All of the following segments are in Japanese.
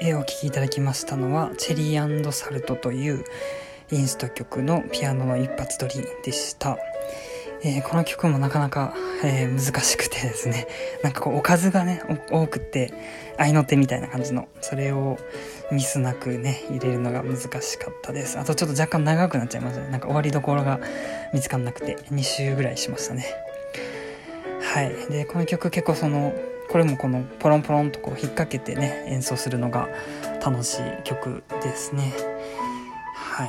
い、絵をお聴きいただきましたのは、チェリーサルトというインスト曲のピアノの一発撮りでした。えー、この曲もなかなか、えー、難しくてですね、なんかこうおかずがね、多くて、合いの手みたいな感じの、それをミスなくね、入れるのが難しかったです。あとちょっと若干長くなっちゃいましたね。なんか終わりどころが見つかんなくて、2週ぐらいしましたね。はい。で、この曲結構その、これもこのポロンポロンとこう引っ掛けてね演奏するのが楽しい曲ですね。はい。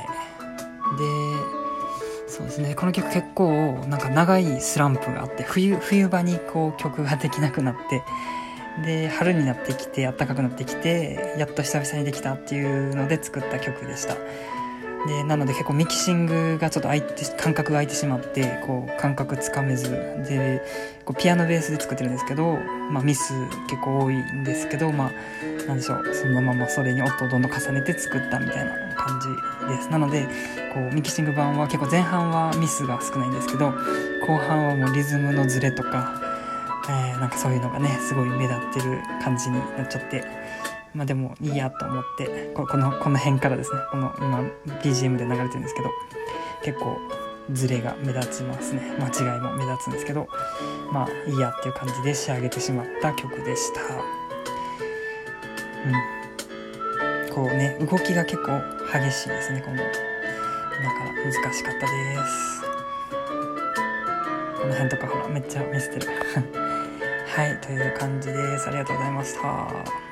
でそうですね。この曲結構なんか長いスランプがあって冬冬場にこう曲ができなくなってで春になってきて暖かくなってきてやっと久々にできたっていうので作った曲でした。でなので結構ミキシングがちょっと空いて感覚が空いてしまってこう感覚つかめず。でこうピアノベースで作ってるんですけど、まあ、ミス結構多いんですけどまあなんでしょう。そのままそれに音をどんどん重ねて作ったみたいな感じです。なのでこうミキシング版は結構前半はミスが少ないんですけど後半はもうリズムのズレとか、えー、なんかそういうのがねすごい目立ってる感じになっちゃって。まあでもいいやと思ってこのこの辺からですね。この今 BGM で流れてるんですけど結構ズレが目立ちますね。間違いも目立つんですけどまあいいやっていう感じで仕上げてしまった曲でした。うん。こうね動きが結構激しいですね。このだから難しかったです。この辺とかほらめっちゃ見せてる。はいという感じです。ありがとうございました。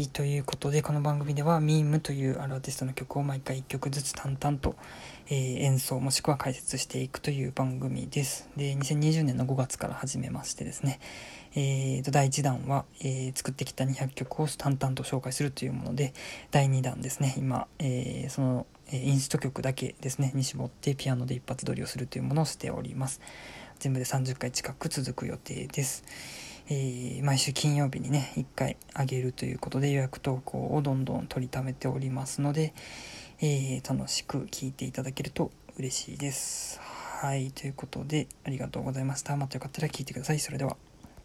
い、ということで、この番組では、ミームというアーティストの曲を毎回1曲ずつ淡々と、えー、演奏もしくは解説していくという番組です。で、2020年の5月から始めましてですね、えーと、第1弾は、えー、作ってきた200曲を淡々と紹介するというもので、第2弾ですね、今、えー、その、インスト曲だけですね、に絞ってピアノで一発撮りをするというものをしております。全部で30回近く続く予定です。えー、毎週金曜日にね1回あげるということで予約投稿をどんどん取りためておりますので、えー、楽しく聴いていただけると嬉しいです。はいということでありがとうございました。またよかったら聞いてください。それでは。